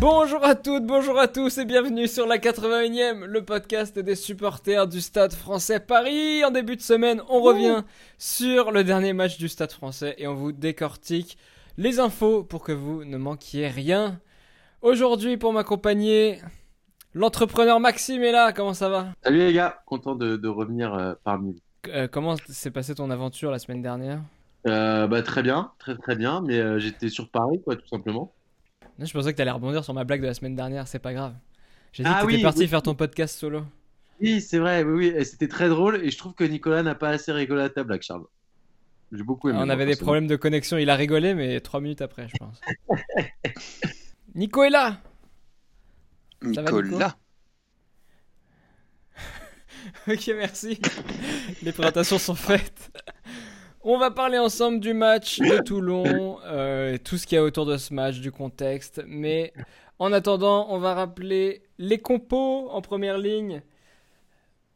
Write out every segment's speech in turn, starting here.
Bonjour à toutes, bonjour à tous et bienvenue sur la 81e, le podcast des supporters du Stade français Paris. En début de semaine, on revient sur le dernier match du Stade français et on vous décortique les infos pour que vous ne manquiez rien. Aujourd'hui, pour m'accompagner, l'entrepreneur Maxime est là. Comment ça va? Salut les gars, content de, revenir euh, parmi vous. Euh, comment s'est passée ton aventure la semaine dernière? Euh, bah, Très bien, très très bien, mais j'étais sur Paris, quoi, tout simplement je pensais que tu allais rebondir sur ma blague de la semaine dernière, c'est pas grave. J'ai dit ah que t'étais parti faire ton podcast solo. Oui, c'est vrai, oui, oui, c'était très drôle, et je trouve que Nicolas n'a pas assez rigolé à ta blague, Charles. J'ai beaucoup aimé. On avait des problèmes de connexion, il a rigolé, mais trois minutes après, je pense. Nico est là Nicolas? Ok, merci. Les présentations sont faites. On va parler ensemble du match de Toulon, euh, tout ce qu'il y a autour de ce match, du contexte. Mais en attendant, on va rappeler les compos en première ligne.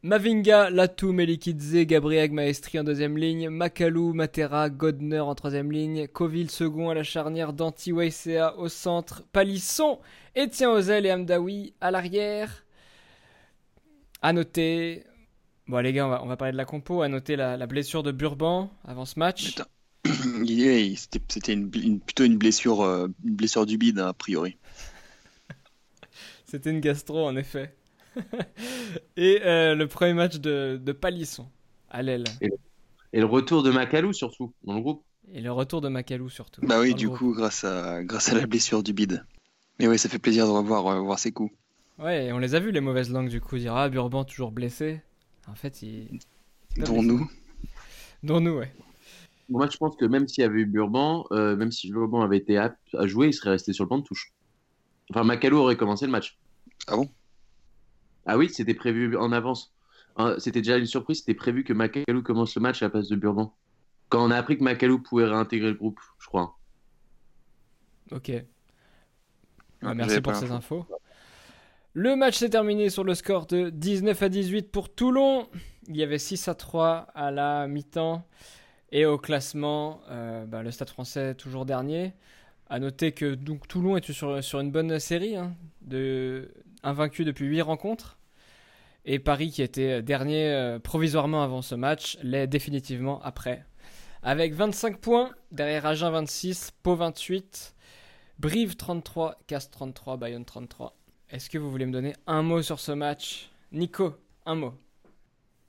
Mavinga, Latou, Melikidze, Gabriel Maestri en deuxième ligne, Makalou, Matera, Godner en troisième ligne, Coville second à la charnière, Danti Weissea au centre, Palisson, Etienne Ozel et Amdawi à l'arrière. À noter, Bon, les gars, on va, parler de la compo. À noter la, blessure de Burban avant ce match. C'était plutôt une blessure, euh, une blessure du bide, hein, a priori. C'était une gastro, en effet. Et euh, le premier match de, de Palisson à l'aile. Et, le retour de Macalou, surtout, dans le groupe. Et le retour de Macalou, surtout. Bah oui, du coup, grâce à, grâce à la blessure du bide. Mais oui, ça fait plaisir de revoir, revoir ses coups. Ouais, on les a vus, les mauvaises langues, du coup. Dire, ah, Burban toujours blessé. En fait, il. Dont nous. Dont nous, ouais. Moi, je pense que même s'il y avait eu Burban, euh, même si Burban avait été apte à jouer, il serait resté sur le banc de touche. Enfin, Macalou aurait commencé le match. Ah bon? Ah oui, c'était prévu en avance. Hein, c'était déjà une surprise, c'était prévu que Macalou commence le match à la place de Burban. Quand on a appris que Macalou pouvait réintégrer le groupe, je crois. Ok. Ah, merci pour ces infos. Le match s'est terminé sur le score de 19 à 18 pour Toulon. Il y avait 6 à 3 à la mi-temps. Et au classement, euh, bah, le Stade français toujours dernier. À noter que Toulon est sur, une bonne série, hein, de, invaincu depuis 8 rencontres. Et Paris, qui était dernier euh, provisoirement avant ce match, l'est définitivement après. Avec 25 points, derrière Agen 26, Pau 28, Brive 33, Casse 33, Bayonne 33. Est-ce que vous voulez me donner un mot sur ce match? Nico, un mot.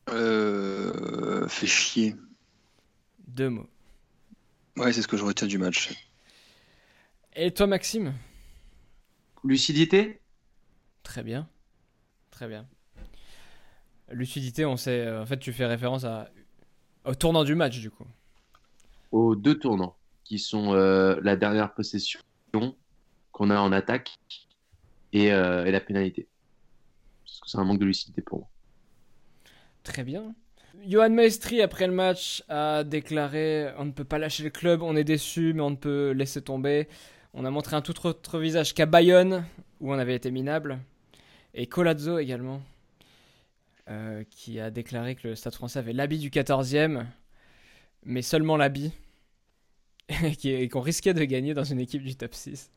Euh, fait chier. Deux mots. Ouais, c'est ce que je retiens du match. Et toi, Maxime? Lucidité? Très bien. Très bien. Lucidité, on sait. Euh, en fait, tu fais référence à... au tournant du match, du coup. Aux deux tournants, qui sont euh, la dernière possession qu'on a en attaque euh, et, la pénalité. Parce que c'est un manque de lucidité pour moi. Très bien. Johan Maestri, après le match, a déclaré On ne peut pas lâcher le club, on est déçu, mais on ne peut laisser tomber. On a montré un tout autre visage qu'à Bayonne, où on avait été minable. Et Colazzo également, euh, qui a déclaré que le Stade français avait l'habit du 14e, mais seulement l'habit, et qu'on risquait de gagner dans une équipe du top 6.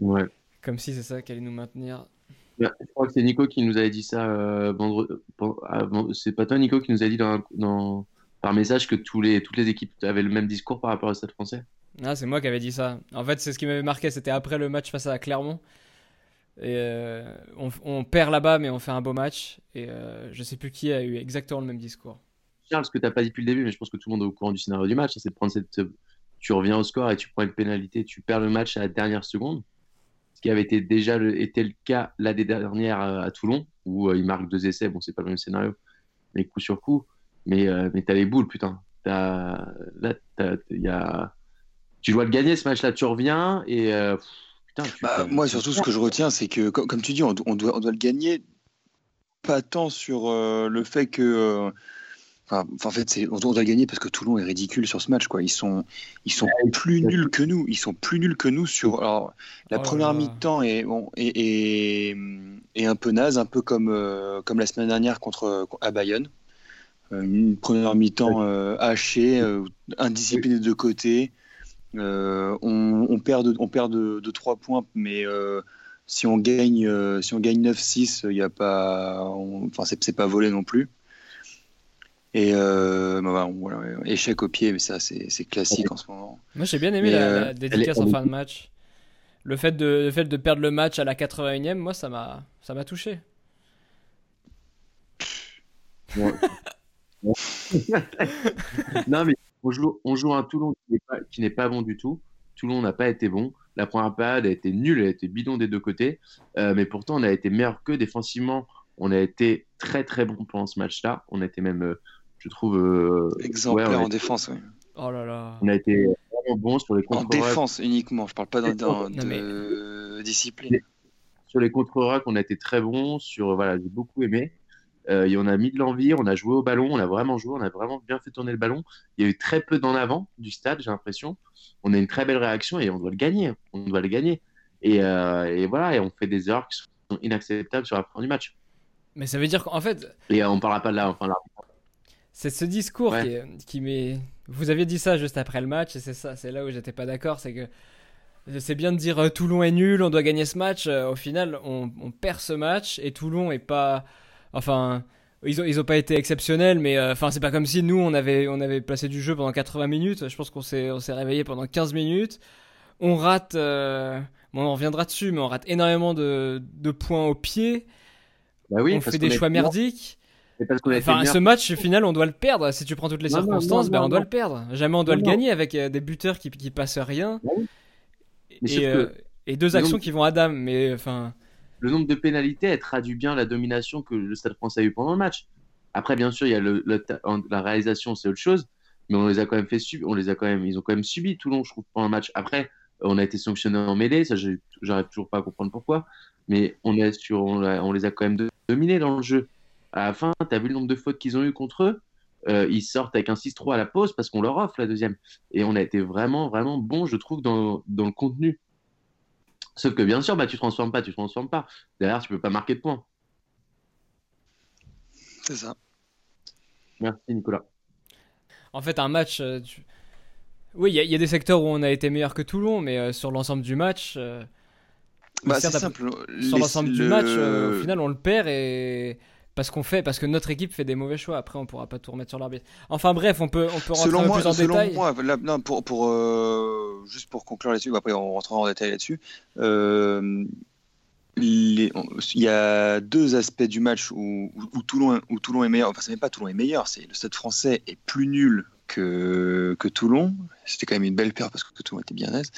Ouais. Comme si c'est ça qui allait nous maintenir. je crois que c'est Nico qui nous avait dit ça euh, C'est pas toi, Nico, qui nous a dit dans, par message que tous les, toutes les équipes avaient le même discours par rapport au Stade français Ah, c'est moi qui avais dit ça. En fait, c'est ce qui m'avait marqué. C'était après le match face à Clermont. Et euh, on, perd là-bas, mais on fait un beau match. Et euh, je sais plus qui a eu exactement le même discours. Charles, ce que tu n'as pas dit depuis le début, mais je pense que tout le monde est au courant du scénario du match, c'est de prendre cette. Tu reviens au score et tu prends une pénalité, tu perds le match à la dernière seconde qui avait été déjà le, été le cas l'année dernière euh, à Toulon, où euh, il marque deux essais. Bon, c'est pas le même scénario, mais coup sur coup. Mais, euh, mais t'as les boules, putain. As, là, y a... tu dois le gagner ce match-là, tu reviens et. putain, bah, moi, surtout, ce que je retiens, c'est que, comme, tu dis, on, on, doit, on doit le gagner pas tant sur le fait que Enfin, en fait, on doit gagner parce que Toulon est ridicule sur ce match. Quoi. Ils sont, ils sont plus nuls que nous. Ils sont plus nuls que nous sur. Alors, la oh première mi-temps est, bon, est, est, un peu naze, un peu comme, euh, comme la semaine dernière contre à Bayonne. une première mi-temps hachée, indisciplinée de deux côtés. On, perd de, on perd de, 3 points, mais si on gagne, si on gagne 9-6, il y a pas, enfin c'est pas volé non plus. Et bah, voilà, échec au pied, mais ça c'est classique en ce moment. Moi j'ai bien aimé la, dédicace en fin de match. Le fait de, le fait de perdre le match à la 81e, moi ça m'a touché. non, mais on joue, on joue un Toulon qui n'est pas, bon du tout. Toulon n'a pas été bon. La première période a été nulle, elle a été bidon des deux côtés. Euh, mais pourtant, on a été meilleur que défensivement. On a été très très bon pendant ce match-là. On a été même, euh, je trouve. Euh, Exemplaire en défense, oui. Oh là là. On a été vraiment bon sur les contre En défense uniquement, je parle pas de discipline. Sur les contre-racks, on a été très bon. Sur, voilà, j'ai beaucoup aimé. Euh, et on a mis de l'envie, on a joué au ballon, on a vraiment joué, on a vraiment bien fait tourner le ballon. Il y a eu très peu d'en avant du stade, j'ai l'impression. On a une très belle réaction et on doit le gagner. On doit le gagner. Et, euh, voilà, et on fait des erreurs qui sont inacceptables sur la fin du match. Mais ça veut dire qu'en fait. Et on parlera pas de là, enfin là. C'est ce discours qui, qui met. Vous aviez dit ça juste après le match, et c'est ça, c'est là où j'étais pas d'accord, c'est que c'est bien de dire euh, Toulon est nul, on doit gagner ce match. au final, on, on, perd ce match et Toulon est pas Enfin, ils ont, ils ont pas été exceptionnels, mais euh, enfin, c'est pas comme si nous, on avait, on avait placé du jeu pendant 80 minutes. Je pense qu'on s'est, on s'est réveillé pendant 15 minutes. On rate, euh, on reviendra dessus, mais on rate énormément de, de points au pied. Bah oui, on fait des choix merdiques. Enfin, ce match final, on doit le perdre. Si tu prends toutes les circonstances, ben, on doit le perdre. Jamais on doit le gagner avec euh, des buteurs qui, qui passent rien. Bah et, et, deux actions qui vont à dame. Mais enfin le nombre de pénalités, elle traduit bien la domination que le Stade français a eu pendant le match. Après, bien sûr, il y a le, la réalisation, c'est autre chose, mais on les a quand même fait subir, on les a quand même, ils ont quand même subi tout long, je trouve, pendant le match. Après, on a été sanctionné en mêlée, ça, j'arrive toujours pas à comprendre pourquoi, mais on, est sur, on, les a quand même dominés dans le jeu. À la fin, tu as vu le nombre de fautes qu'ils ont eu contre eux euh, ils sortent avec un 6-3 à la pause parce qu'on leur offre la deuxième. Et on a été vraiment, vraiment bon, je trouve, dans, dans le contenu. Sauf que bien sûr, bah, tu transformes pas, tu transformes pas. Derrière, tu peux pas marquer de points. C'est ça. Merci Nicolas. En fait, un match. Euh, oui, il y, a des secteurs où on a été meilleur que Toulon, mais euh, sur l'ensemble du match. Euh, bah, c'est simple. Sur l'ensemble du match, au final, on le perd et parce qu'on fait, parce que notre équipe fait des mauvais choix. Après, on pourra pas tout remettre sur l'arbitre. Enfin bref, on peut, on peut rentrer selon moi, plus en selon détail. Moi, non, pour, pour euh, juste pour conclure là-dessus, après on rentrera en détail là-dessus. Euh, il y a deux aspects du match où, où, Toulon, où Toulon est meilleur. Enfin, c'est même pas Toulon est meilleur, c'est le Stade Français est plus nul que, que Toulon. C'était quand même une belle paire parce que Toulon était bien aise.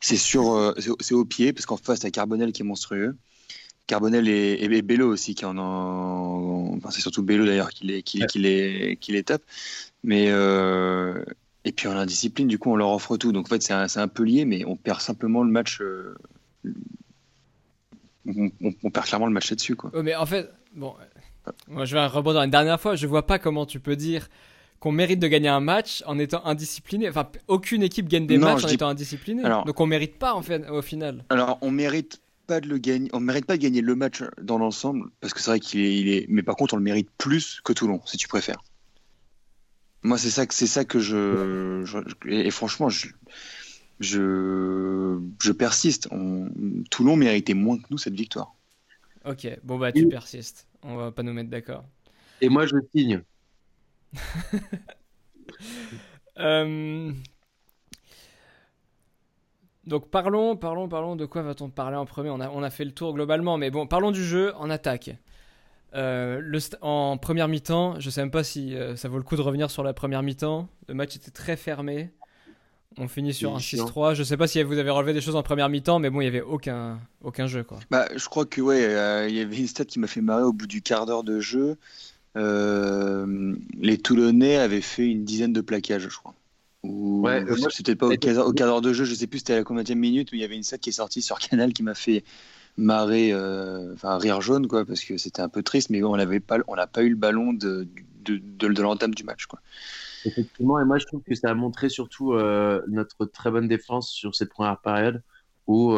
C'est sur, euh, c'est au pied parce qu'en face, il y a Carbonel qui est monstrueux. Carbonel et, Bello aussi qui en ont. Enfin, c'est surtout Bello d'ailleurs qui les, qui, les, qui les tape. Mais. Euh... Et puis en indiscipline, du coup, on leur offre tout. Donc en fait, c'est un, un, peu lié, mais on perd simplement le match. Euh... On, on, perd clairement le match là-dessus. Quoi. mais en fait, bon. Moi, je vais rebondir une dernière fois. Je vois pas comment tu peux dire qu'on mérite de gagner un match en étant indiscipliné. Enfin, aucune équipe gagne des matchs en étant indiscipliné. Donc on mérite pas en fait au final. Alors on mérite pas de le gagner, on mérite pas de gagner le match dans l'ensemble parce que c'est vrai qu'il est, il est, mais par contre on le mérite plus que Toulon, si tu préfères. Moi c'est ça que c'est ça que je, et, franchement je, je, je persiste. On, Toulon méritait moins que nous cette victoire. Ok, bon bah tu persistes. On va pas nous mettre d'accord. Et moi je signe. euh, donc parlons, parlons, parlons de quoi va-t-on parler en premier? On a, on a fait le tour globalement, mais bon, parlons du jeu en attaque. Euh, le en première mi-temps, je sais même pas si euh, ça vaut le coup de revenir sur la première mi-temps. Le match était très fermé. On finit sur un 6-3. Je sais pas si vous avez relevé des choses en première mi-temps, mais bon, il y avait aucun, aucun jeu quoi. Bah, je crois que ouais, euh, il y avait une stat qui m'a fait marrer au bout du quart d'heure de jeu. les Toulonnais avaient fait une dizaine de plaquages, je crois. Ouais, euh, c'était pas au, quart d'heure de jeu, je sais plus c'était à la combien de minute où il y avait une set qui est sortie sur Canal qui m'a fait marrer, euh, enfin rire jaune quoi, parce que c'était un peu triste, mais on n'avait pas, on n'a pas eu le ballon de, de, de, l'entame du match quoi. Effectivement, et moi je trouve que ça a montré surtout euh, notre très bonne défense sur cette première période où, où,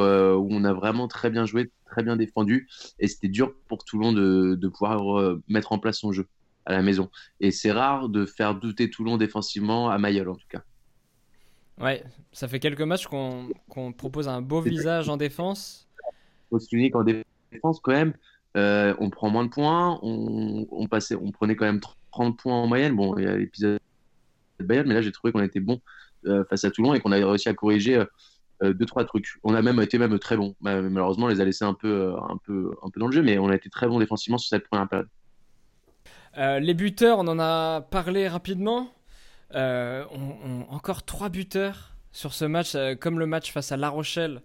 on a vraiment très bien joué, très bien défendu, et c'était dur pour Toulon de, de pouvoir mettre en place son jeu. à la maison. Et c'est rare de faire douter Toulon défensivement à Mayol, en tout cas. Ouais, ça fait quelques matchs qu'on propose un beau visage en défense. Poste unique en défense, quand même. Euh, on prend moins de points. On, passait, on prenait quand même 30 points en moyenne. Bon, il y a l'épisode de Bayern, mais là, j'ai trouvé qu'on était bon euh, face à Toulon et qu'on avait réussi à corriger euh, deux, trois trucs. On a même été même très bon. Malheureusement, on les a laissés un peu, un, peu, un peu dans le jeu, mais on a été très bon défensivement sur cette première période. les buteurs, on en a parlé rapidement. Euh, on, encore trois buteurs sur ce match, euh, comme le match face à La Rochelle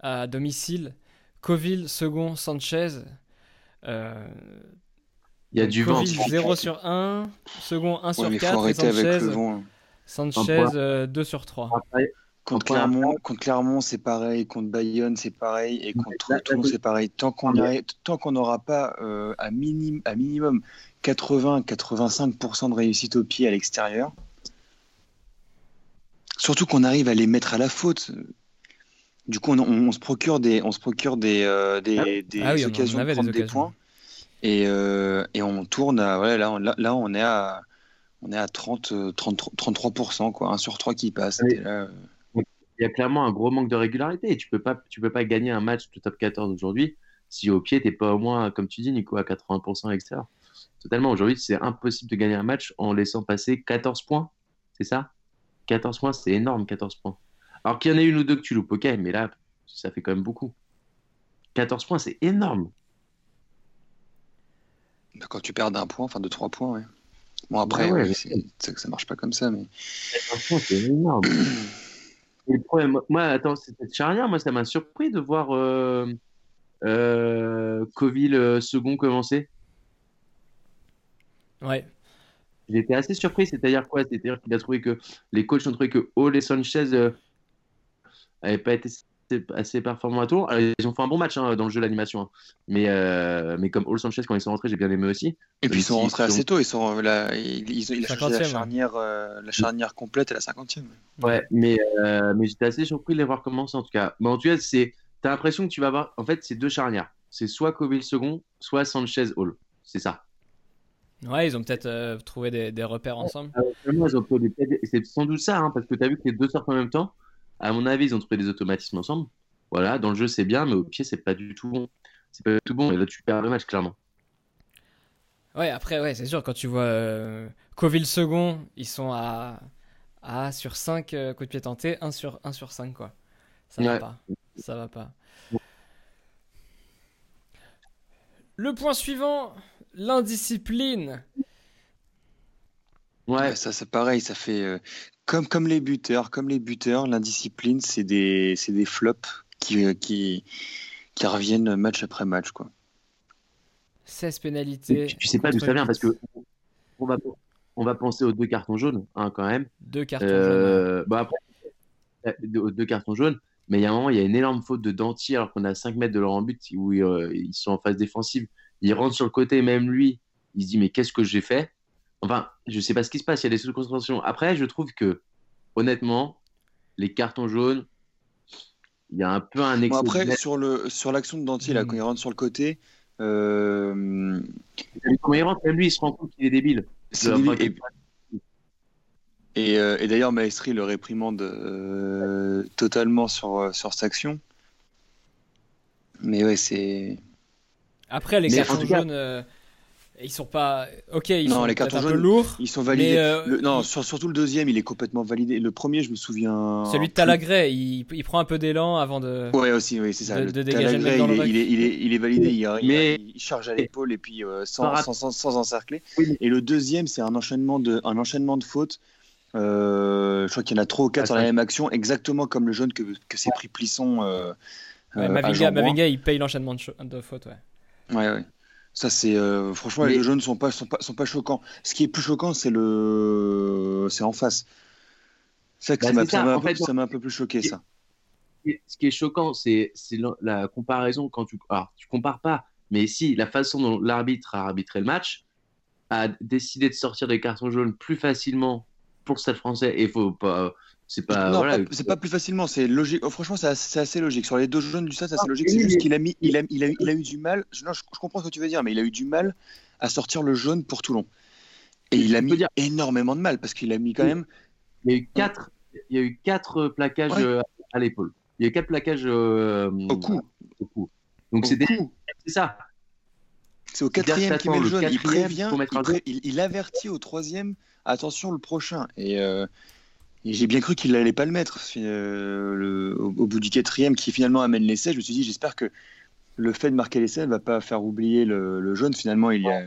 à domicile. Coville, second, Sanchez. Euh, il y a du vent. 0 sur 1, second 1 sur 4, et Sanchez, Sanchez 2 sur 3. Contre Clermont, contre Clermont c'est pareil, contre Bayonne, c'est pareil, et contre Toulon, c'est pareil. Tant qu'on n'aura pas à, minim, à minimum 80-85% de réussite au pied à l'extérieur, Surtout qu'on arrive à les mettre à la faute. Du coup, on, se procure des, on se procure des, euh, des, ah ah occasions de prendre des, points. Et, euh, et, on tourne à, ouais, là, on, là, on est à, on est à 30, 30 33%, quoi, 1 sur 3 qui passe. Il y a clairement un gros manque de régularité et tu peux pas, tu peux pas gagner un match de top 14 aujourd'hui si au pied, tu n'es pas au moins, comme tu dis, Nico, à 80% etc. Totalement. Aujourd'hui, c'est impossible de gagner un match en laissant passer 14 points. C'est ça? 14 points, c'est énorme, 14 points. Alors qu'il y en a une ou deux que tu loupes, ok, mais là, ça fait quand même beaucoup. 14 points, c'est énorme. Bah, quand tu perds d'un point, enfin de 3 points, ouais. Bon, après, ouais, que ça marche pas comme ça, mais. 14 points, c'est énorme. le problème, moi, attends, cette charnière, moi, ça m'a surpris de voir euh, euh, Coville euh, second commencer. Ouais. J'étais assez surpris, c'est-à-dire quoi? C'est-à-dire qu'il a trouvé que les coachs ont trouvé que Hall et Sanchez n'avaient euh, pas été assez performants à tour. ils ont fait un bon match hein, dans le jeu d'animation, hein. mais, euh, mais comme Hall Sanchez, quand ils sont rentrés, j'ai bien aimé aussi. Et puis ils sont rentrés assez tôt, ils sont ils, ils, ont la charnière, euh, la charnière complète à la 50e. Ouais, mais, mais j'étais assez surpris de les voir commencer en tout cas. Mais en tout cas, c'est, as l'impression que tu vas avoir, en fait, c'est deux charnières. C'est soit Coville second, soit Sanchez Hall. C'est ça. Ouais, ils ont peut-être euh, trouvé des, repères ensemble. c'est sans doute ça, hein, parce que tu as vu que les deux sortent en même temps. À mon avis, ils ont trouvé des automatismes ensemble. Voilà, dans le jeu, c'est bien, mais au pied, c'est pas du tout bon. C'est pas du tout bon, et là, tu perds le match, clairement. Ouais, après, ouais, c'est sûr, quand tu vois euh, Coville second, ils sont à, à sur 5 euh, coups de pied tentés, 1 sur, 1 sur 5, quoi. Ça va pas. Ça va pas. Le point suivant, l'indiscipline. Ouais, ça c'est pareil, ça fait euh, comme, comme les buteurs, comme les buteurs, l'indiscipline c'est des, des flops qui, euh, qui, qui reviennent match après match quoi. 16 pénalités. Tu, sais pas d'où ça vient parce que on va, on va penser aux deux cartons jaunes hein, quand même. Deux cartons euh, jaunes. Bah après, deux, cartons jaunes. Mais il y a un moment, il y a une énorme faute de Danti alors qu'on a 5 mètres de leur but où ils sont en phase défensive il rentre sur le côté, même lui, il se dit mais qu'est-ce que j'ai fait? Enfin, je sais pas ce qui se passe, il y a des sous-concentrations. Après, je trouve que, honnêtement, les cartons jaunes, il y a un peu un excès. après, sur, le, sur l'action de Dantier, là, hmm. quand il rentre sur le côté. Euh... Quand il rentre, même lui, il se rend compte qu'il est débile. et, euh, et, d'ailleurs, Maestri le réprimande euh, totalement sur, sur cette action. Mais ouais, c'est. Après, les cartons jaunes, euh, ils sont pas. Ok, ils sont les cartons un peu lourds. Ils sont validés. Euh, non, surtout le deuxième, il est complètement validé. Le premier, je me souviens. Celui de Talagré, il, il prend un peu d'élan avant de. Ouais, aussi, oui, c'est ça. De, dégager le il, est, il, est, il, est, validé. Il, mais... il charge à l'épaule et puis euh, sans, sans, sans, encercler. Et le deuxième, c'est un enchaînement de, un enchaînement de fautes. je crois qu'il y en a trois ou quatre sur la même action, exactement comme le jaune que, que s'est pris Plisson. Ouais, Mavinga, Mavinga, il paye l'enchaînement de, de fautes, ouais. Ouais, ouais. Ça, c'est. Euh, franchement, les jeunes sont pas, sont, pas, sont pas choquants. Ce qui est plus choquant, c'est le. C'est en face. Ça, bah, ça m'a un, un, peu plus choqué, ça. Ce qui est choquant, c'est la comparaison quand tu. Alors, tu compares pas, mais si la façon dont l'arbitre a arbitré le match a décidé de sortir des cartons jaunes plus facilement pour le stade français, et il faut pas c'est pas, c'est pas plus facilement. C'est logique. Oh, franchement, c'est assez, logique. Sur les deux jeunes du stade, c'est assez logique. C'est juste qu'il a mis, il a, il a, il a eu du mal. Je, je, comprends ce que tu veux dire, mais il a eu du mal à sortir le jaune pour Toulon. Et il a mis énormément de mal parce qu'il a mis quand même. Il y a eu quatre, il y a eu quatre plaquages à l'épaule. Il y a eu quatre plaquages au cou. Donc c'est ça. C'est au quatrième qu'il met le jaune. Il prévient, il, avertit au troisième, attention le prochain. Et, euh, j'ai bien cru qu'il n'allait pas le mettre euh, au, bout du quatrième qui finalement amène l'essai. Je me suis dit, j'espère que le fait de marquer l'essai ne va pas faire oublier le, jaune. Finalement, il a,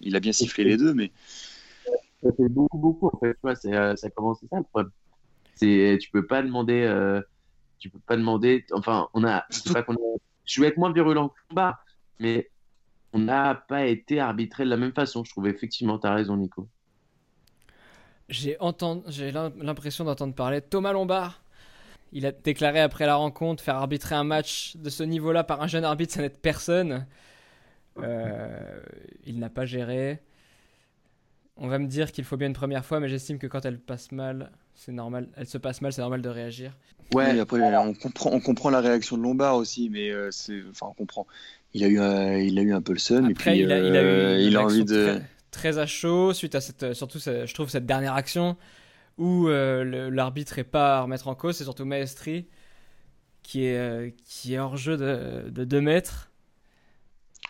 il a bien sifflé les deux, mais ça fait beaucoup, beaucoup. En fait, euh, ça commence ça le problème. Tu peux pas demander, tu peux pas demander. Enfin, on a, pas qu'on je vais être moins virulent que bas, mais on n'a pas été arbitré de la même façon. Je trouve effectivement, tu as raison, Nico. J'ai l'impression d'entendre parler de Thomas Lombard. Il a déclaré après la rencontre faire arbitrer un match de ce niveau-là par un jeune arbitre, ça n'aide personne. Euh, il n'a pas géré. On va me dire qu'il faut bien une première fois, mais j'estime que quand elle passe mal, c'est normal. Elle se passe mal, c'est normal de réagir. Ouais, après on comprend, on comprend la réaction de Lombard aussi, mais euh, c'est, enfin on comprend il a eu un, il a eu un peu le seum et puis il a, il a, eu euh, envie de très, à chaud suite à cette surtout je trouve cette dernière action où euh, l'arbitre est pas à remettre en cause c'est surtout Maestri qui est euh, qui est hors jeu de, de 2 mètres.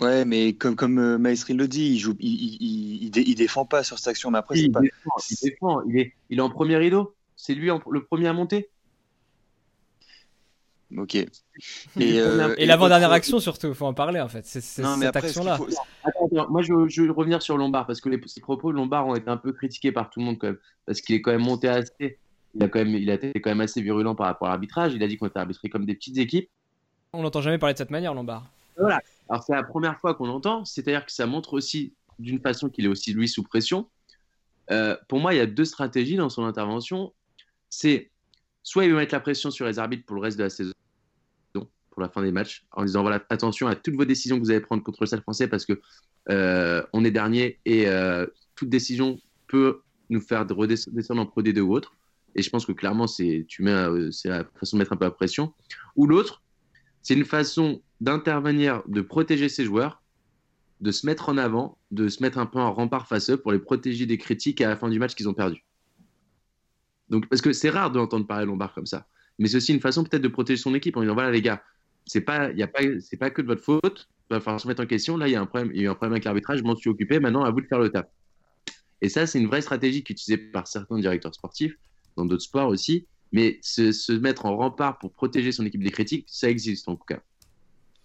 Ouais mais comme comme Maestri le dit il joue il, il, défend pas sur cette action mais après il, pas... défend, il défend il est il est en premier rideau. C'est lui le premier à monter Ok. Et, euh, l'avant-dernière action, surtout, il faut en parler en fait. C'est cette action-là. moi je, veux revenir sur Lombard parce que les, ses propos de Lombard ont été un peu critiqués par tout le monde quand même. Parce qu'il est quand même monté assez. Il a, quand même, il a été quand même assez virulent par rapport à l'arbitrage. Il a dit qu'on était arbitré comme des petites équipes. On n'entend jamais parler de cette manière, Lombard. Voilà. Alors c'est la première fois qu'on l'entend. C'est-à-dire que ça montre aussi d'une façon qu'il est aussi lui sous pression. Euh, pour moi, il y a deux stratégies dans son intervention. C'est soit il veut mettre la pression sur les arbitres pour le reste de la saison, pour la fin des matchs, en disant voilà, attention à toutes vos décisions que vous allez prendre contre le Stade français parce que euh, on est dernier et euh, toute décision peut nous faire redescendre en Pro D2 ou autre. Et je pense que clairement, euh, c'est la façon de mettre un peu la pression. Ou l'autre, c'est une façon d'intervenir, de protéger ses joueurs, de se mettre en avant, de se mettre un peu en rempart face à eux pour les protéger des critiques à la fin du match qu'ils ont perdu. Donc, parce que c'est rare d'entendre parler Lombard comme ça. Mais c'est aussi une façon peut-être de protéger son équipe en disant voilà les gars, c'est pas, y a pas, c'est pas que de votre faute. Il va falloir se mettre en question. Là, il y a un problème, il y a eu un problème avec l'arbitrage. Je m'en suis occupé. Maintenant, à vous de faire le taf. Et ça, c'est une vraie stratégie utilisée par certains directeurs sportifs, dans d'autres sports aussi. Mais se, se mettre en rempart pour protéger son équipe des critiques, ça existe en tout cas.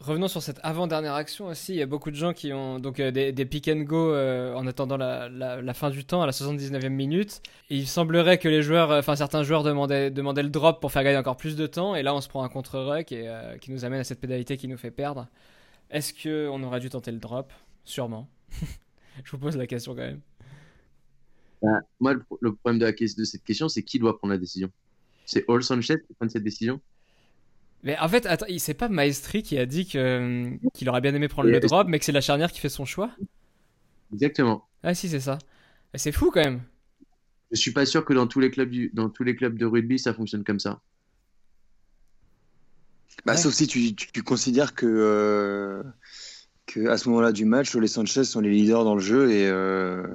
Revenons sur cette avant-dernière action aussi. Il y a beaucoup de gens qui ont donc euh, des, des, pick and go euh, en attendant la, fin du temps à la 79e minute. Il semblerait que les joueurs, euh, enfin certains joueurs demandaient, le drop pour faire gagner encore plus de temps. Et là, on se prend un contre-ruck qui nous amène à cette pénalité qui nous fait perdre. Est-ce que on aurait dû tenter le drop? Sûrement. Je vous pose la question quand même. Bah, moi, le, problème de, de cette question, c'est qui doit prendre la décision? C'est All Sanchez qui prend cette décision? Mais en fait, attends, c'est pas Maestri qui a dit que, qu'il aurait bien aimé prendre le drop, mais que c'est la charnière qui fait son choix? Exactement. Ah si, c'est ça. C'est fou quand même. Je suis pas sûr que dans tous les clubs, dans tous les clubs de rugby, ça fonctionne comme ça. Bah, Sauf si tu, tu, considères que, euh, que à ce moment-là du match, les Sanchez sont les leaders dans le jeu et, euh,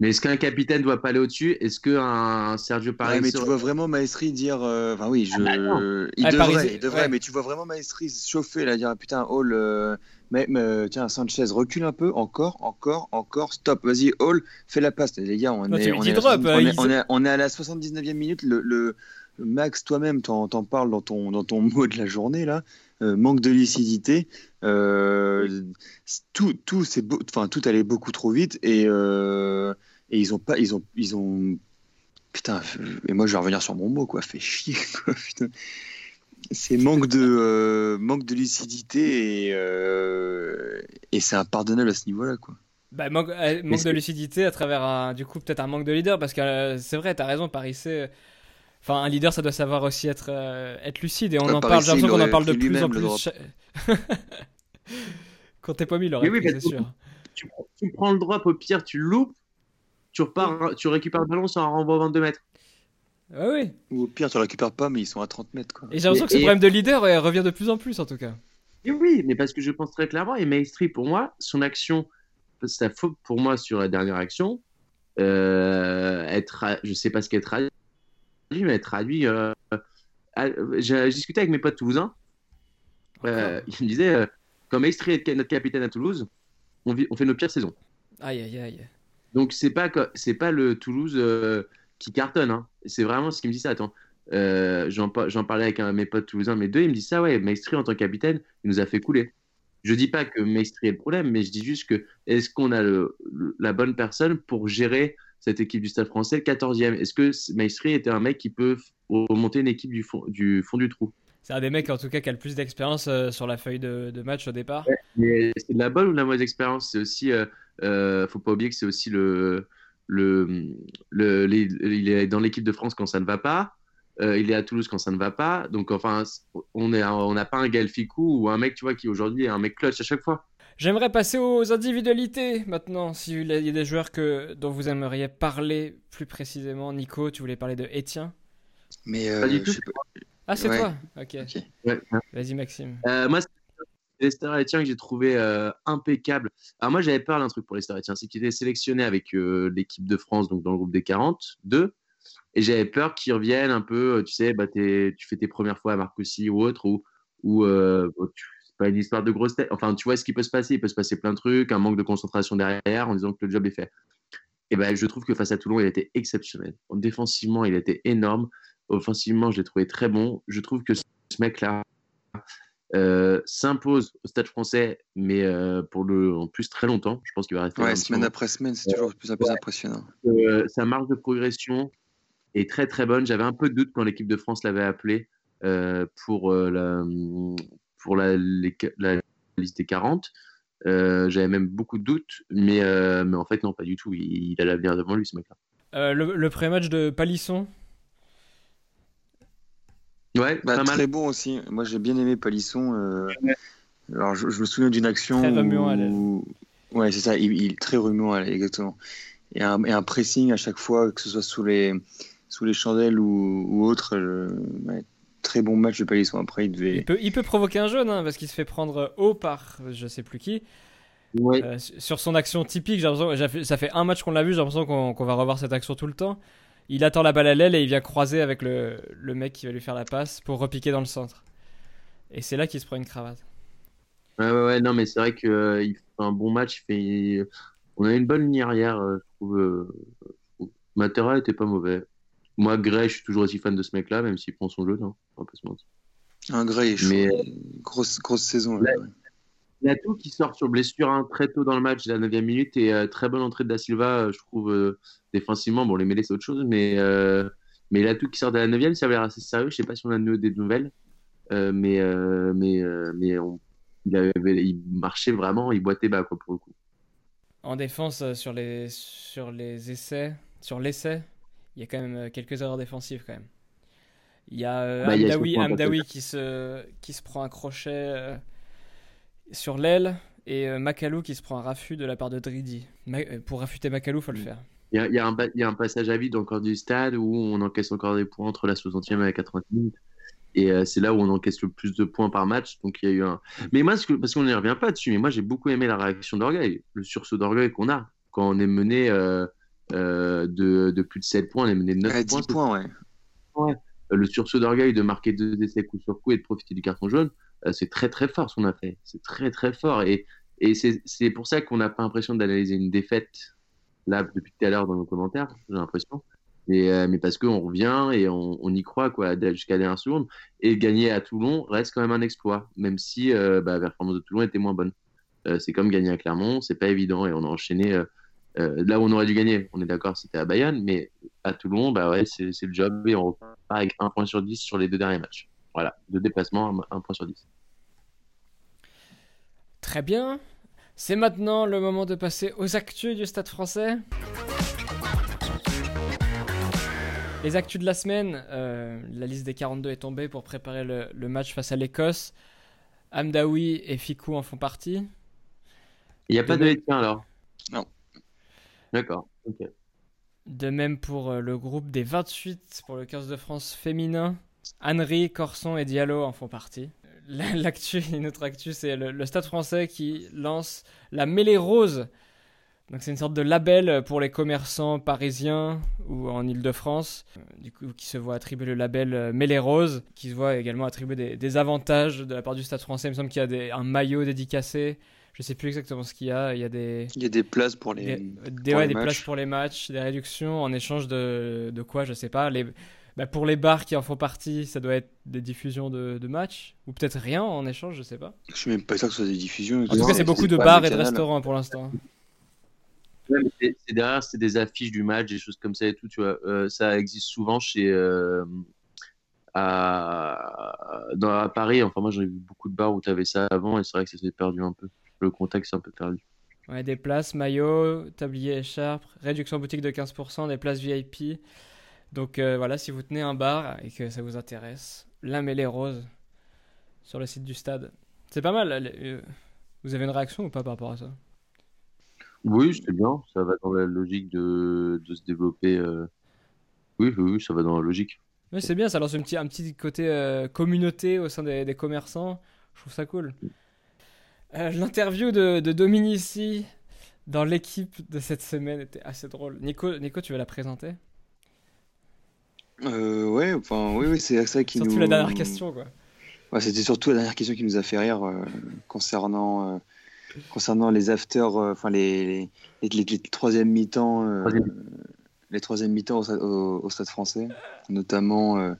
mais est-ce qu'un capitaine doit pas aller au-dessus? Est-ce qu'un Sergio Paris mais tu vois vraiment Maestri dire. Euh, enfin, oui, je... Ah, bah il, devrait, il devrait mais tu vois vraiment Maestri se chauffer, là, dire ah, putain, Hall, euh, mais, tiens, Sanchez, recule un peu, encore, encore, encore, stop, vas-y, Hall, fais la passe. Les gars, on, est, on, est, on, est, à la 79e minute, le, Max, toi-même, t'en, parles dans ton, dans ton mot de la journée, là. Euh, manque de lucidité, tout, tout, enfin, tout allait beaucoup trop vite et, et ils ont pas, ils ont, ils ont, putain. Et moi, je vais revenir sur mon mot, quoi. Fait chier, quoi. Putain. C'est manque de, euh, manque de lucidité et, euh, et c'est impardonnable à ce niveau-là, quoi. Bah, manque, euh, manque de lucidité à travers un, du coup peut-être un manque de leader parce que c'est vrai, t'as raison, Paris c'est, enfin un leader ça doit savoir aussi être, être lucide et on en parle, j'ai l'impression qu'on en parle de plus en plus. Quand t'es pas mis, il aurait oui, c'est sûr. Tu, tu, prends le drop, au pire tu loupes, tu, repars, tu récupères le ballon sur un renvoi 22 mètres. Ah oui. Ou au pire, tu le récupères pas, mais ils sont à 30 mètres. Quoi. Et j'ai l'impression que ce problème de leader revient de plus en plus, en tout cas. Et oui, mais parce que je pense très clairement, et Maestri, pour moi, son action sa faute pour moi sur la dernière action. Euh, être, je sais pas ce qu'elle traduit, mais elle traduit. Euh, J'ai discuté avec mes potes toulousains. Euh, ils me disaient euh, comme Estrie est notre capitaine à Toulouse, on, vit, on fait nos pires saisons. Aïe, aïe, aïe. Donc, c'est pas, le Toulouse qui cartonne. Hein. C'est vraiment ce qui me dit ça. Attends, euh, j'en parlais avec un, mes potes toulousains, mes deux, ils me disent ça, ouais, Maestri en tant que capitaine, il nous a fait couler. Je dis pas que Maestri est le problème, mais je dis juste que est-ce qu'on a le, la bonne personne pour gérer cette équipe du Stade français, le 14e Est-ce que Maestri était un mec qui peut remonter une équipe du fond du, fond du trou? C'est un des mecs en tout cas qui a le plus d'expérience euh, sur la feuille de, de, match au départ. Ouais, c'est de la bonne ou de la mauvaise expérience? C'est aussi, euh, euh, faut pas oublier que c'est aussi le, le, le, les, il est dans l'équipe de France quand ça ne va pas. Il est à Toulouse quand ça ne va pas. Donc, enfin, on n'a on pas un Gaël Ficou ou un mec, tu vois, qui aujourd'hui est un mec clutch à chaque fois. J'aimerais passer aux individualités maintenant. S'il y a des joueurs que, dont vous aimeriez parler plus précisément, Nico, tu voulais parler de Etienne? Mais euh, pas du tout. Ah, c'est ouais. toi? Ok. okay. Ouais. Vas-y, Maxime. Euh, moi, c'est Lester Etienne que j'ai trouvé euh, impeccable. Alors, moi, j'avais peur d'un truc pour Lester Etienne, c'est qu'il était sélectionné avec euh, l'équipe de France, donc dans le groupe des 42. Et j'avais peur qu'il revienne un peu, tu sais, bah, tu fais tes premières fois à Marcoussis ou autre, ou, ou euh, une histoire de grosse tête. Enfin, tu vois ce qui peut se passer. Il peut se passer plein de trucs, un manque de concentration derrière en disant que le job est fait. Et ben, je trouve que face à Toulon, il a été exceptionnel. Défensivement, il a été énorme. Offensivement, je l'ai trouvé très bon. Je trouve que ce mec-là euh, s'impose au Stade français, mais euh, pour le en plus très longtemps. Je pense qu'il va rester. Ouais, semaine après semaine, c'est toujours plus, plus impressionnant. Euh, sa marge de progression est très très bonne. J'avais un peu de doute quand l'équipe de France l'avait appelé euh, pour, la, pour la, les, la, liste des 40. J'avais même beaucoup de doutes, mais, mais en fait, non, pas du tout. Il, il a l'avenir devant lui, ce mec-là. le, le pré-match de Palisson? Ouais, bah, très bon aussi. Moi, j'ai bien aimé Palisson. Euh... Alors, je, je, me souviens d'une action. Très remuant à où... Ouais, c'est ça. Il, il très remuant à exactement. Et un, et un, pressing à chaque fois, que ce soit sous les, sous les chandelles ou, ou autre. Je... Ouais, très bon match de Palisson. Après, il devait. Il peut, il peut provoquer un jaune, hein, parce qu'il se fait prendre haut par je sais plus qui. Ouais. Euh, sur son action typique, j'ai l'impression, ça fait un match qu'on l'a vu, j'ai l'impression qu'on qu va revoir cette action tout le temps il attend la balle à l'aile et il vient croiser avec le, le, mec qui va lui faire la passe pour repiquer dans le centre. Et c'est là qu'il se prend une cravate. Ouais, ouais, ouais non, mais c'est vrai qu'il euh, fait un bon match. Il fait... On a une bonne ligne arrière, euh, je trouve. Euh... Matera était pas mauvais. Moi, Gray, je suis toujours aussi fan de ce mec-là, même s'il prend son jeu, non on va pas se mentir. Un Gray, mais grosse, grosse saison. Là, ouais. L'atout qui sort sur blessure hein, très tôt dans le match, la 9 minute, et euh, très bonne entrée de Da Silva, je trouve, euh, défensivement. Bon, les mêlées, c'est autre chose, mais, euh, mais l'atout qui sort de la 9 ça a l'air assez sérieux. Je sais pas si on a des nouvelles, mais, mais, mais on, il, avait, il, marchait vraiment, il boitait bas, quoi, pour le coup. En défense, sur les, sur les essais, sur l'essai, il y a quand même quelques erreurs défensives, quand même. Il y a bah, Amdawi, Amdawi qui, se, qui se prend un crochet sur l'aile et euh, Makalou qui se prend un raffut de la part de Dridi. Ma euh, pour raffuter Makalou, faut le faire. Il y, a, il, y a un, il y, a un passage à vide encore du stade où on encaisse encore des points entre la 60e et la 80e minute. Et euh, c'est là où on encaisse le plus de points par match. Donc il y a eu un. Mais moi, parce qu'on n'y revient pas dessus, mais moi j'ai beaucoup aimé la réaction d'orgueil, le sursaut d'orgueil qu'on a quand on est mené euh, euh, de, de, plus de 7 points, mené de 9 ouais, points. 10 points, ouais. ouais. Le sursaut d'orgueil de marquer deux essais coup sur coup et de profiter du carton jaune, c'est très très fort ce qu'on a fait. C'est très très fort. Et, et c'est pour ça qu'on n'a pas l'impression d'analyser une défaite là depuis tout à l'heure dans nos commentaires, j'ai l'impression. Et, euh, mais parce qu'on revient et on, on, y croit quoi jusqu'à la dernière seconde. Et gagner à Toulon reste quand même un exploit, même si euh, bah, la performance de Toulon était moins bonne. Euh, c'est comme gagner à Clermont, c'est pas évident et on a enchaîné là où on aurait dû gagner. On est d'accord, c'était à Bayonne, mais à Toulon, bah ouais, c'est le job et on repart avec un point sur 10 sur les deux derniers matchs. Voilà, de déplacement, un point sur 10. Très bien. C'est maintenant le moment de passer aux actus du Stade français. Les actus de la semaine, euh, la liste des 42 est tombée pour préparer le, le match face à l'Écosse. Amdaoui et Fikou en font partie. Il n'y a pas de alors? Non. D'accord, ok. De même pour euh, le groupe des 28 pour le 15 de France féminin. Henry, Corson et Diallo en font partie. L'actu, une autre actu, c'est le, le, Stade français qui lance la mêlée rose Donc c'est une sorte de label pour les commerçants parisiens ou en Ile-de-France, euh, du coup qui se voit attribuer le label euh, Mêlée Rose, qui se voit également attribuer des, avantages de la part du Stade français. Il me semble qu'il y a des, un maillot dédicacé. Je sais plus exactement ce qu'il y a. Il y a des. Il y a des places pour les. Des, ouais, des places pour les matchs, des réductions en échange de, de quoi, je sais pas. Les, bah pour les bars qui en font partie, ça doit être des diffusions de, de matchs ou peut-être rien en échange, je sais pas. Je suis même pas sûr que ce soit des diffusions. En tout cas, c'est beaucoup de bars et de restaurants pour l'instant c'est derrière, c'est des affiches du match, des choses comme ça et tout, tu vois. Euh, ça existe souvent chez. Euh, à, dans, à Paris, enfin, moi, j'ai vu beaucoup de bars où tu avais ça avant et c'est vrai que ça s'est perdu un peu. Le contexte est un peu perdu. Ouais, des places, maillots, tablier, écharpe, réduction boutique de 15%, des places VIP. Donc euh, voilà, si vous tenez un bar et que ça vous intéresse, la mêlée rose sur le site du stade. C'est pas mal. Vous avez une réaction ou pas par rapport à ça? Oui, c'est bien. Ça va dans la logique de, de se développer. Euh. Oui, oui, ça va dans la logique. Oui, c'est bien. Ça lance un petit, un petit côté euh, communauté au sein des, des, commerçants. Je trouve ça cool. Euh, l'interview de, de Dominici dans l'équipe de cette semaine était assez drôle. Nico, Nico tu vas la présenter? Euh, ouais, enfin, oui, oui, c'est ça qui surtout la dernière question, quoi. Ouais, c'était surtout la dernière question qui nous a fait rire concernant concernant les afters, euh, enfin les, les, les, troisième mi-temps, euh, les troisième mi-temps au, au, Stade Français, notamment, euh,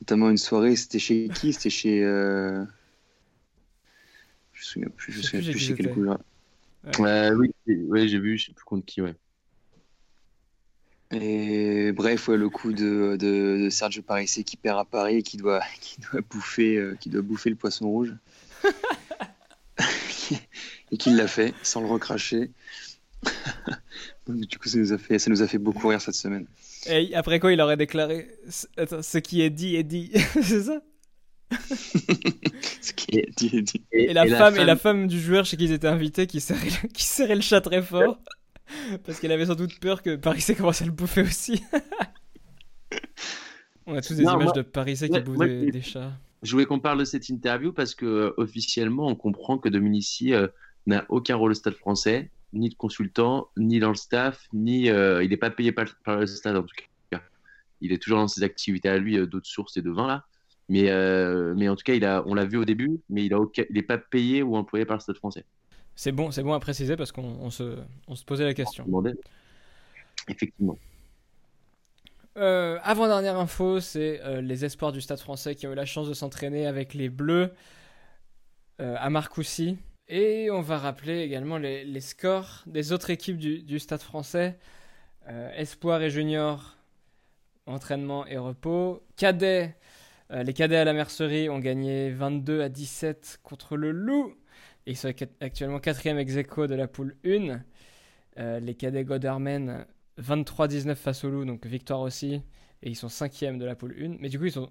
notamment une soirée. C'était chez qui? C'était chez. Je me souviens plus. Je me souviens plus, chez quel coup oui, ouais, j'ai vu. Je sais plus contre qui. Ouais. Et bref, ouais, le coup de, de, de Sergio Parissé qui perd à Paris et qui doit, qui doit, bouffer, qui doit bouffer le poisson rouge. et qu'il l'a fait sans le recracher. du coup, ça nous, a fait, ça nous a fait beaucoup rire cette semaine. Et après quoi, il aurait déclaré Attends, ce qui est dit est dit. C'est ça? Et, la, femme, et la femme du joueur chez qui ils étaient invités qui serrait, qui serrait le chat très fort. parce qu'elle avait sans doute peur que Paris commence à le bouffer aussi. On a tous des images de Paris qui bouffe des, chats. Je voulais qu'on parle de cette interview parce que euh, officiellement, on comprend que Dominici euh, n'a aucun rôle au stade français, ni de consultant, ni dans le staff, ni euh, il n'est pas payé par, le stade en tout cas. Il est toujours dans ses activités à lui, euh, d'autres sources et de vin là. Mais, euh, mais en tout cas, il a, on l'a vu au début, mais il n'est pas payé ou employé par le stade français. C'est bon, c'est bon à préciser parce qu'on se, on se posait la question. Effectivement. Avant-dernière info, c'est les espoirs du stade français qui ont eu la chance de s'entraîner avec les Bleus à Marcoussis. Et on va rappeler également les, scores des autres équipes du, Stade français. Euh, Espoir et Junior, entraînement et repos. Cadets, euh, les cadets à la mercerie ont gagné 22 à 17 contre le Loup. ils sont actuellement quatrième ex aequo de la poule 1. Euh, les cadets Godermen, 23-19 face au Loup, donc victoire aussi. Et ils sont cinquième de la poule 1. Mais du coup, ils sont...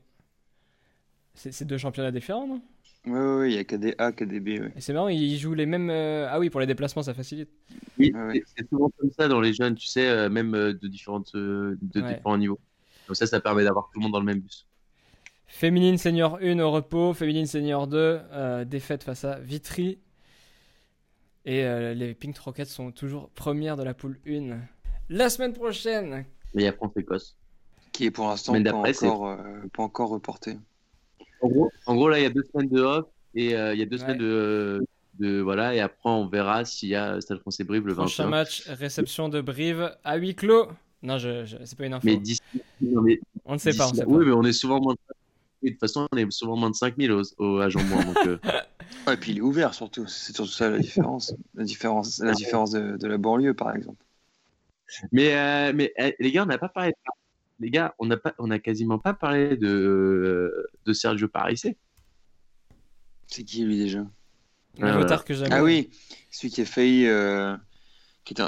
C'est deux championnats différents, non? Oui, il y a KDA, KDB. Ouais. Et c'est marrant, ils jouent les mêmes. Euh, ah oui, pour les déplacements, ça facilite. Oui, c'est souvent comme ça dans les jeunes, tu sais, euh, même euh, de, différentes, de différents niveaux. Comme ça, ça permet d'avoir tout le monde dans le même bus. Féminine senior 1 au repos, féminine senior 2, défaite face à Vitry. Et les Pink Rockets sont toujours premières de la poule 1. La semaine prochaine. Mais il y a France-Écosse. Qui est pour l'instant pas, encore, pas encore reporté. En gros, là, il y a deux semaines de off et euh, il y a deux semaines de, de, Voilà, et après, on verra s'il y a Stade français Brive le 21. Prochain match, réception de Brive à huis clos. Non, je, je c'est pas une info. Mais, on ne sait pas, on sait pas. Oui, mais on est souvent moins de... de toute façon, on est souvent moins de 5000 au, au, à Jean Donc, euh... et puis il est ouvert surtout. C'est surtout ça la différence. La différence, la différence de, de la banlieue, par exemple. Mais, euh, mais eh, les gars, on n'a pas parlé de les gars, on n'a pas, on a quasiment pas parlé de, de Sergio Parissé. C'est qui lui déjà? Un retard que jamais. Ah oui, celui qui a failli. Qui était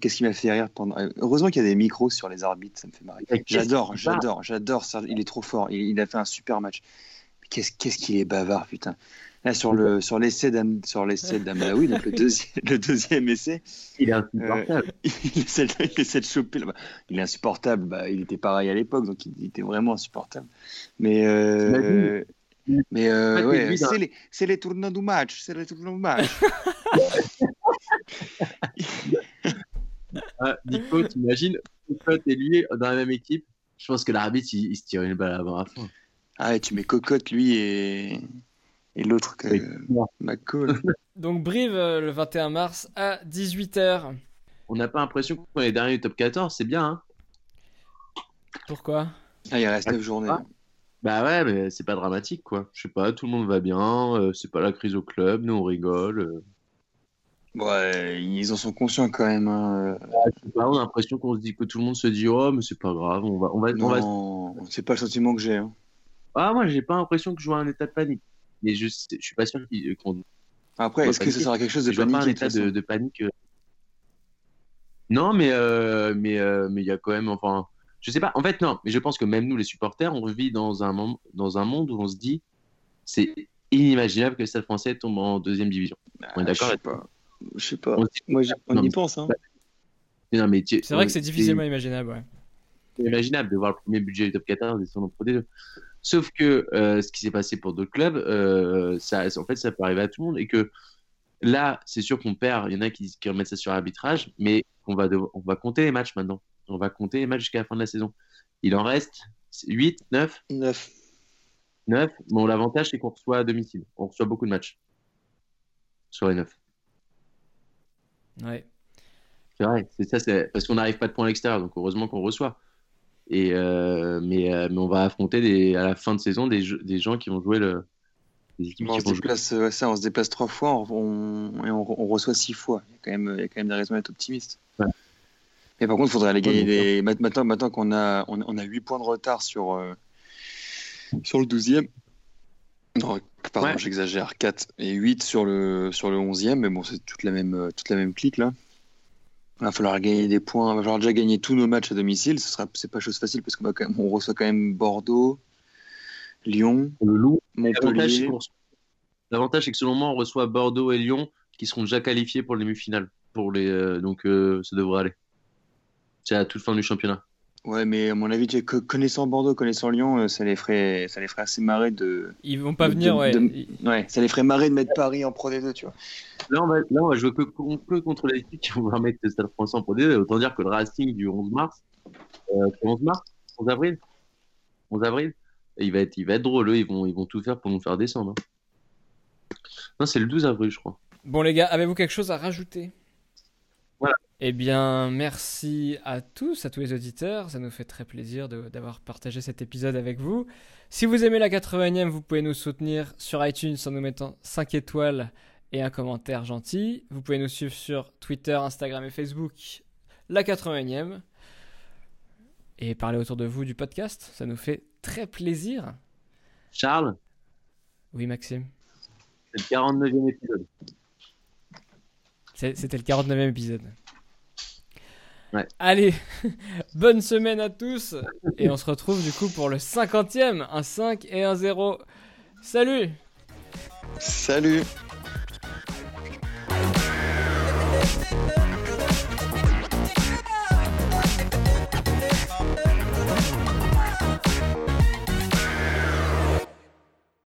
Qu'est-ce qui m'a fait rire pendant. Heureusement qu'il y a des micros sur les arbitres, ça me fait marrer. J'adore, j'adore, j'adore. Il est trop fort. Il, a fait un super match. Qu'est-ce qu'il est bavard, putain. Là, sur le sur l'essai sur l'essai donc le deuxième le deuxième essai, il est insupportable. Euh, il, essaie, de choper. Il est insupportable. Bah, il était pareil à l'époque, donc il, était vraiment insupportable. Mais euh, mais euh, ouais, c'est les les tournois du match, c'est les tournois du match. ah, Nico, t'imagines, Cocotte et lui dans la même équipe. Je pense que l'arbitre, il, se tire une balle avant la fin. Ah, et tu mets Cocotte, lui, et, et l'autre, que... McCall. Donc, Brive, euh, le 21 mars à 18h. On n'a pas l'impression qu'on est dernier du top 14, c'est bien. Hein Pourquoi? Ah, il reste 9 journées. Bah ouais, mais c'est pas dramatique, quoi. Je sais pas, tout le monde va bien, euh, c'est pas la crise au club, nous on rigole. Euh. Ouais, ils en sont conscients quand même. Hein. on a l'impression qu'on se dit que tout le monde se dit oh mais c'est pas grave, on va, on va, non, c'est pas le sentiment que j'ai. Hein. Ah moi j'ai pas l'impression que je vois un état de panique, mais je, je suis pas sûr qu'on. Après, est-ce que ça sera quelque chose de panique pas un état de, panique. Euh. Non, mais mais mais il y a quand même enfin je sais pas. En fait, non. Mais je pense que même nous, les supporters, on vit dans un, dans un monde où on se dit c'est inimaginable que le Stade français tombe en deuxième division. Bah, on est d'accord Je sais pas. Je sais pas. Moi, on y pense. Hein. c'est vrai que c'est difficilement imaginable. Ouais. C'est imaginable de voir le premier budget du top 14 descendre en Pro D2. Sauf que euh, ce qui s'est passé pour d'autres clubs, euh, ça, en fait, ça peut arriver à tout le monde. Et que là, c'est sûr qu'on perd. Il y en a qui, qui remettent ça sur l'arbitrage, mais on va, on va compter les matchs maintenant on va compter les matchs jusqu'à la fin de la saison. Il en reste 8, 9 9. 9. Bon, l'avantage, c'est qu'on reçoit à domicile. On reçoit beaucoup de matchs sur les 9. Ouais. C'est vrai, c'est ça, c'est parce qu'on n'arrive pas de points à l'extérieur, donc heureusement qu'on reçoit. Et euh, mais, euh, mais, on va affronter des, à la fin de saison des, des gens qui vont jouer le. Des équipes on, se déplace, ouais, ça, on se déplace trois fois on, et on, reçoit six fois. Il y, a quand même, il y a quand même des raisons d'être optimiste. Ouais. Mais par contre, il faudrait aller gagner des. Maintenant, maintenant qu'on a, on, a 8 points de retard sur, euh, sur le 12e. Non, pardon, j'exagère. 4 et 8 sur le, sur le 11e, mais bon, c'est toute la même, toute la même clique là. Il va falloir gagner des points. Il va falloir déjà gagner tous nos matchs à domicile. Ce sera, c'est pas chose facile parce qu'on on reçoit quand même Bordeaux, Lyon, le Loup, Montpellier. L'avantage, c'est que selon moi, on reçoit Bordeaux et Lyon qui seront déjà qualifiés pour les demi-finales. Pour les, euh, donc, euh, ça devrait aller c'est à toute fin du championnat. Ouais, mais à mon avis, connaissant Bordeaux, connaissant Lyon, euh, ça les ferait, ça les ferait assez marrer de. Ils vont pas venir, ouais. ouais. Ça les ferait marrer de mettre Paris en Pro D2, tu vois. Là, on va, là, on va jouer que, que contre les équipes qui vont mettre le Stade Français en Pro D2. Autant dire que le Racing du 11 mars, euh, 11 mars, 11 avril, 11 avril, il va être, il va être drôle. Ils vont, ils vont tout faire pour nous faire descendre. Hein. Non, c'est le 12 avril, je crois. Bon, les gars, avez-vous quelque chose à rajouter? Voilà. Eh bien, merci à tous, à tous les auditeurs. Ça nous fait très plaisir d'avoir partagé cet épisode avec vous. Si vous aimez la 80e, vous pouvez nous soutenir sur iTunes en nous mettant 5 étoiles et un commentaire gentil. Vous pouvez nous suivre sur Twitter, Instagram et Facebook, la 80e. Et parler autour de vous du podcast. Ça nous fait très plaisir. Charles Oui, Maxime. C'est le 49e épisode. C'était le 49e épisode. Allez, bonne semaine à tous. Et on se retrouve du coup pour le 50e. Un 5 et un 0. Salut Salut